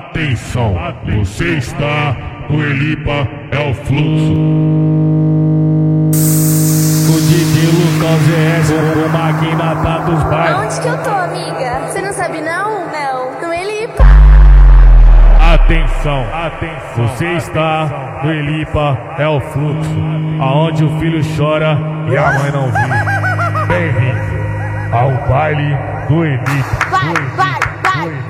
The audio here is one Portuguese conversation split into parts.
Atenção, você está no Elipa é o fluxo. O DJ Lucas GS, o máquina tá dos bairros. Onde que eu tô, amiga? Você não sabe não? Não, no Elipa. Atenção, atenção. Você está no Elipa é o fluxo, aonde o filho chora e a mãe não vive. Bem-vindo ao baile do Elipa. Vai, vai, vai.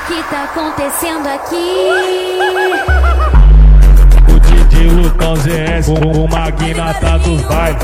o que tá acontecendo aqui. O Didi Lucão ZS, o, o Magna tá dos bailes.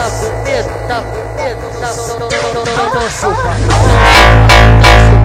Tapo, com tapo, tá tapo, medo, tá com medo, não, não, não, não, não, não, não,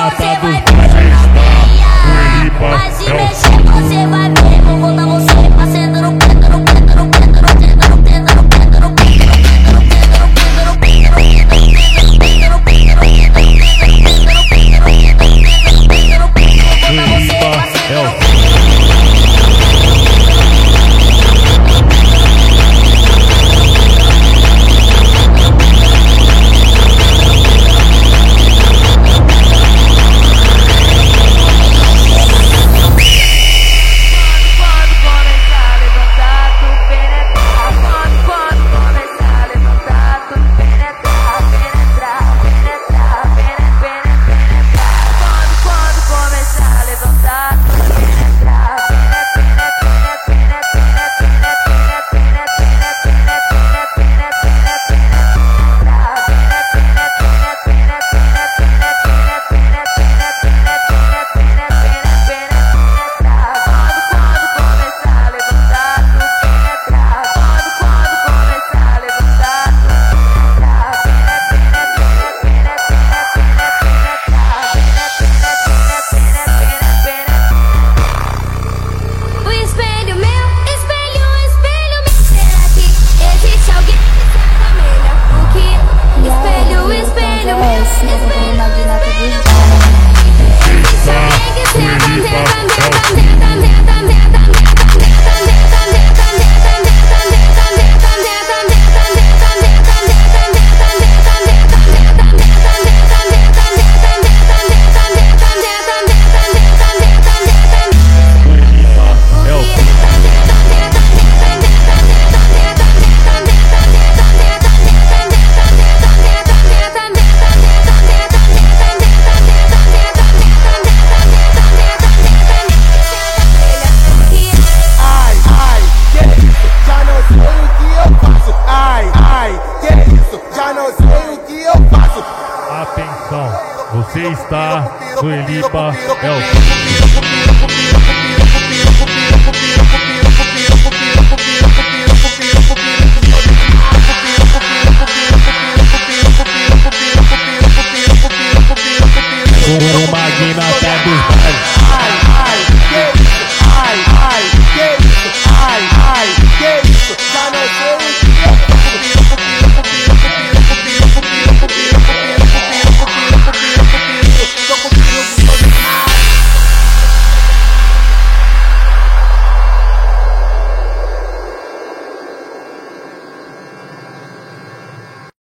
Você vai... está no Elipa é o Uma